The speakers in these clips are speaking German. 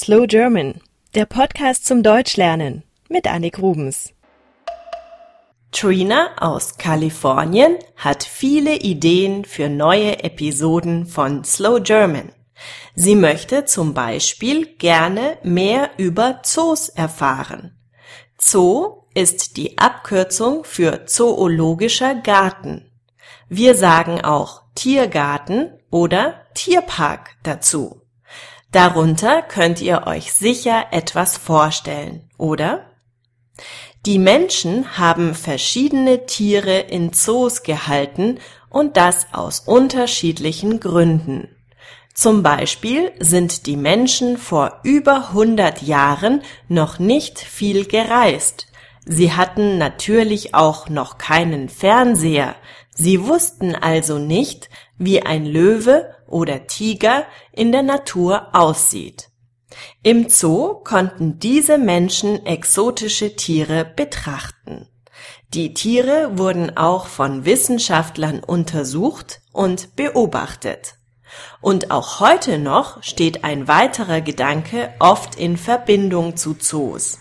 Slow German, der Podcast zum Deutschlernen mit Annik Rubens. Trina aus Kalifornien hat viele Ideen für neue Episoden von Slow German. Sie möchte zum Beispiel gerne mehr über Zoos erfahren. Zoo ist die Abkürzung für zoologischer Garten. Wir sagen auch Tiergarten oder Tierpark dazu. Darunter könnt ihr euch sicher etwas vorstellen, oder? Die Menschen haben verschiedene Tiere in Zoos gehalten und das aus unterschiedlichen Gründen. Zum Beispiel sind die Menschen vor über 100 Jahren noch nicht viel gereist. Sie hatten natürlich auch noch keinen Fernseher. Sie wussten also nicht, wie ein Löwe oder Tiger in der Natur aussieht. Im Zoo konnten diese Menschen exotische Tiere betrachten. Die Tiere wurden auch von Wissenschaftlern untersucht und beobachtet. Und auch heute noch steht ein weiterer Gedanke oft in Verbindung zu Zoos.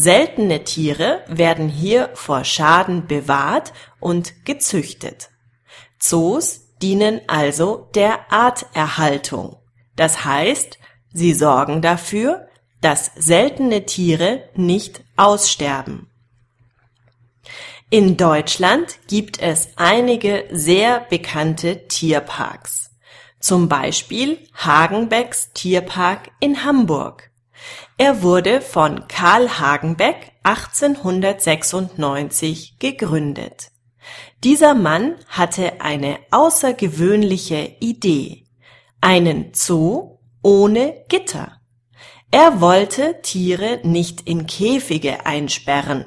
Seltene Tiere werden hier vor Schaden bewahrt und gezüchtet. Zoos dienen also der Arterhaltung. Das heißt, sie sorgen dafür, dass seltene Tiere nicht aussterben. In Deutschland gibt es einige sehr bekannte Tierparks. Zum Beispiel Hagenbecks Tierpark in Hamburg. Er wurde von Karl Hagenbeck 1896 gegründet. Dieser Mann hatte eine außergewöhnliche Idee. Einen Zoo ohne Gitter. Er wollte Tiere nicht in Käfige einsperren.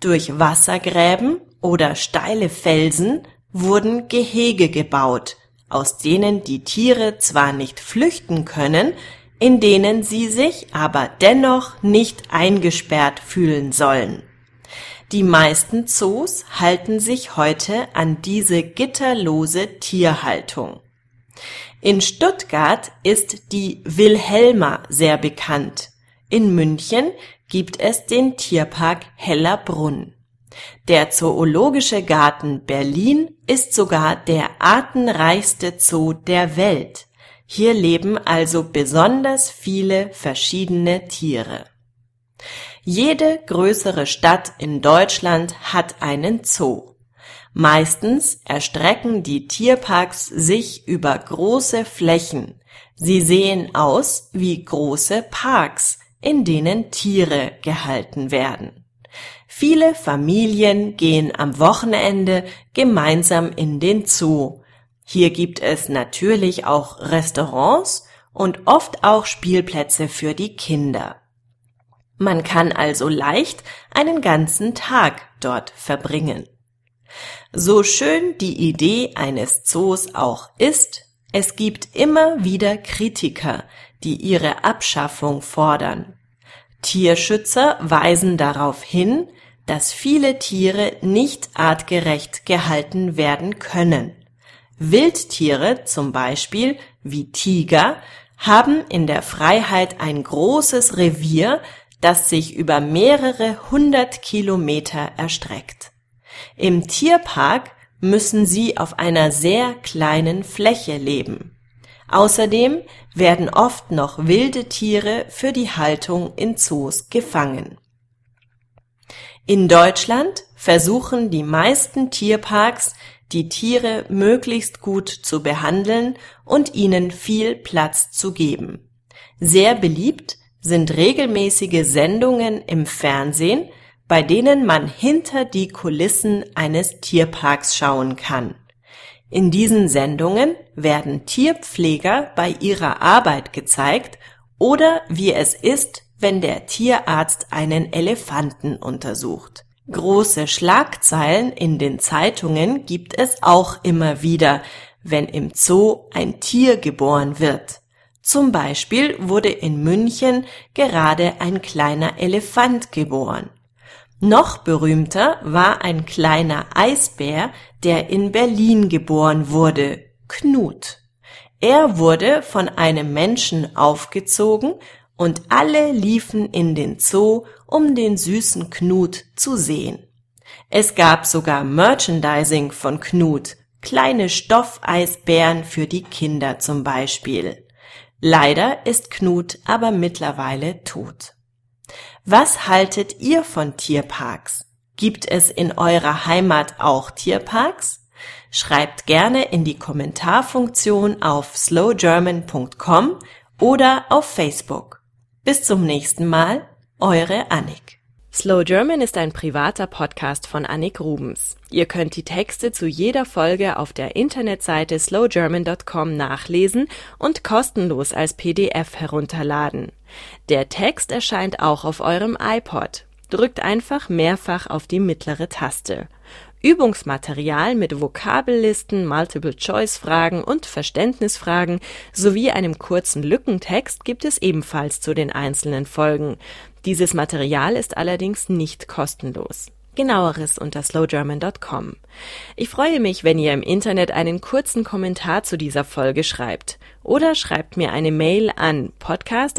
Durch Wassergräben oder steile Felsen wurden Gehege gebaut, aus denen die Tiere zwar nicht flüchten können, in denen sie sich aber dennoch nicht eingesperrt fühlen sollen. Die meisten Zoos halten sich heute an diese gitterlose Tierhaltung. In Stuttgart ist die Wilhelma sehr bekannt. In München gibt es den Tierpark Hellerbrunn. Der Zoologische Garten Berlin ist sogar der artenreichste Zoo der Welt. Hier leben also besonders viele verschiedene Tiere. Jede größere Stadt in Deutschland hat einen Zoo. Meistens erstrecken die Tierparks sich über große Flächen. Sie sehen aus wie große Parks, in denen Tiere gehalten werden. Viele Familien gehen am Wochenende gemeinsam in den Zoo. Hier gibt es natürlich auch Restaurants und oft auch Spielplätze für die Kinder. Man kann also leicht einen ganzen Tag dort verbringen. So schön die Idee eines Zoos auch ist, es gibt immer wieder Kritiker, die ihre Abschaffung fordern. Tierschützer weisen darauf hin, dass viele Tiere nicht artgerecht gehalten werden können. Wildtiere zum Beispiel wie Tiger haben in der Freiheit ein großes Revier, das sich über mehrere hundert Kilometer erstreckt. Im Tierpark müssen sie auf einer sehr kleinen Fläche leben. Außerdem werden oft noch wilde Tiere für die Haltung in Zoos gefangen. In Deutschland versuchen die meisten Tierparks, die Tiere möglichst gut zu behandeln und ihnen viel Platz zu geben. Sehr beliebt sind regelmäßige Sendungen im Fernsehen, bei denen man hinter die Kulissen eines Tierparks schauen kann. In diesen Sendungen werden Tierpfleger bei ihrer Arbeit gezeigt oder wie es ist, wenn der Tierarzt einen Elefanten untersucht. Große Schlagzeilen in den Zeitungen gibt es auch immer wieder, wenn im Zoo ein Tier geboren wird. Zum Beispiel wurde in München gerade ein kleiner Elefant geboren. Noch berühmter war ein kleiner Eisbär, der in Berlin geboren wurde, Knut. Er wurde von einem Menschen aufgezogen und alle liefen in den Zoo, um den süßen Knut zu sehen. Es gab sogar Merchandising von Knut, kleine Stoffeisbären für die Kinder zum Beispiel. Leider ist Knut aber mittlerweile tot. Was haltet ihr von Tierparks? Gibt es in eurer Heimat auch Tierparks? Schreibt gerne in die Kommentarfunktion auf slowgerman.com oder auf Facebook. Bis zum nächsten Mal, eure Annik. Slow German ist ein privater Podcast von Annik Rubens. Ihr könnt die Texte zu jeder Folge auf der Internetseite slowgerman.com nachlesen und kostenlos als PDF herunterladen. Der Text erscheint auch auf eurem iPod. Drückt einfach mehrfach auf die mittlere Taste. Übungsmaterial mit Vokabellisten, Multiple-Choice-Fragen und Verständnisfragen sowie einem kurzen Lückentext gibt es ebenfalls zu den einzelnen Folgen. Dieses Material ist allerdings nicht kostenlos. Genaueres unter slowgerman.com. Ich freue mich, wenn ihr im Internet einen kurzen Kommentar zu dieser Folge schreibt oder schreibt mir eine Mail an podcast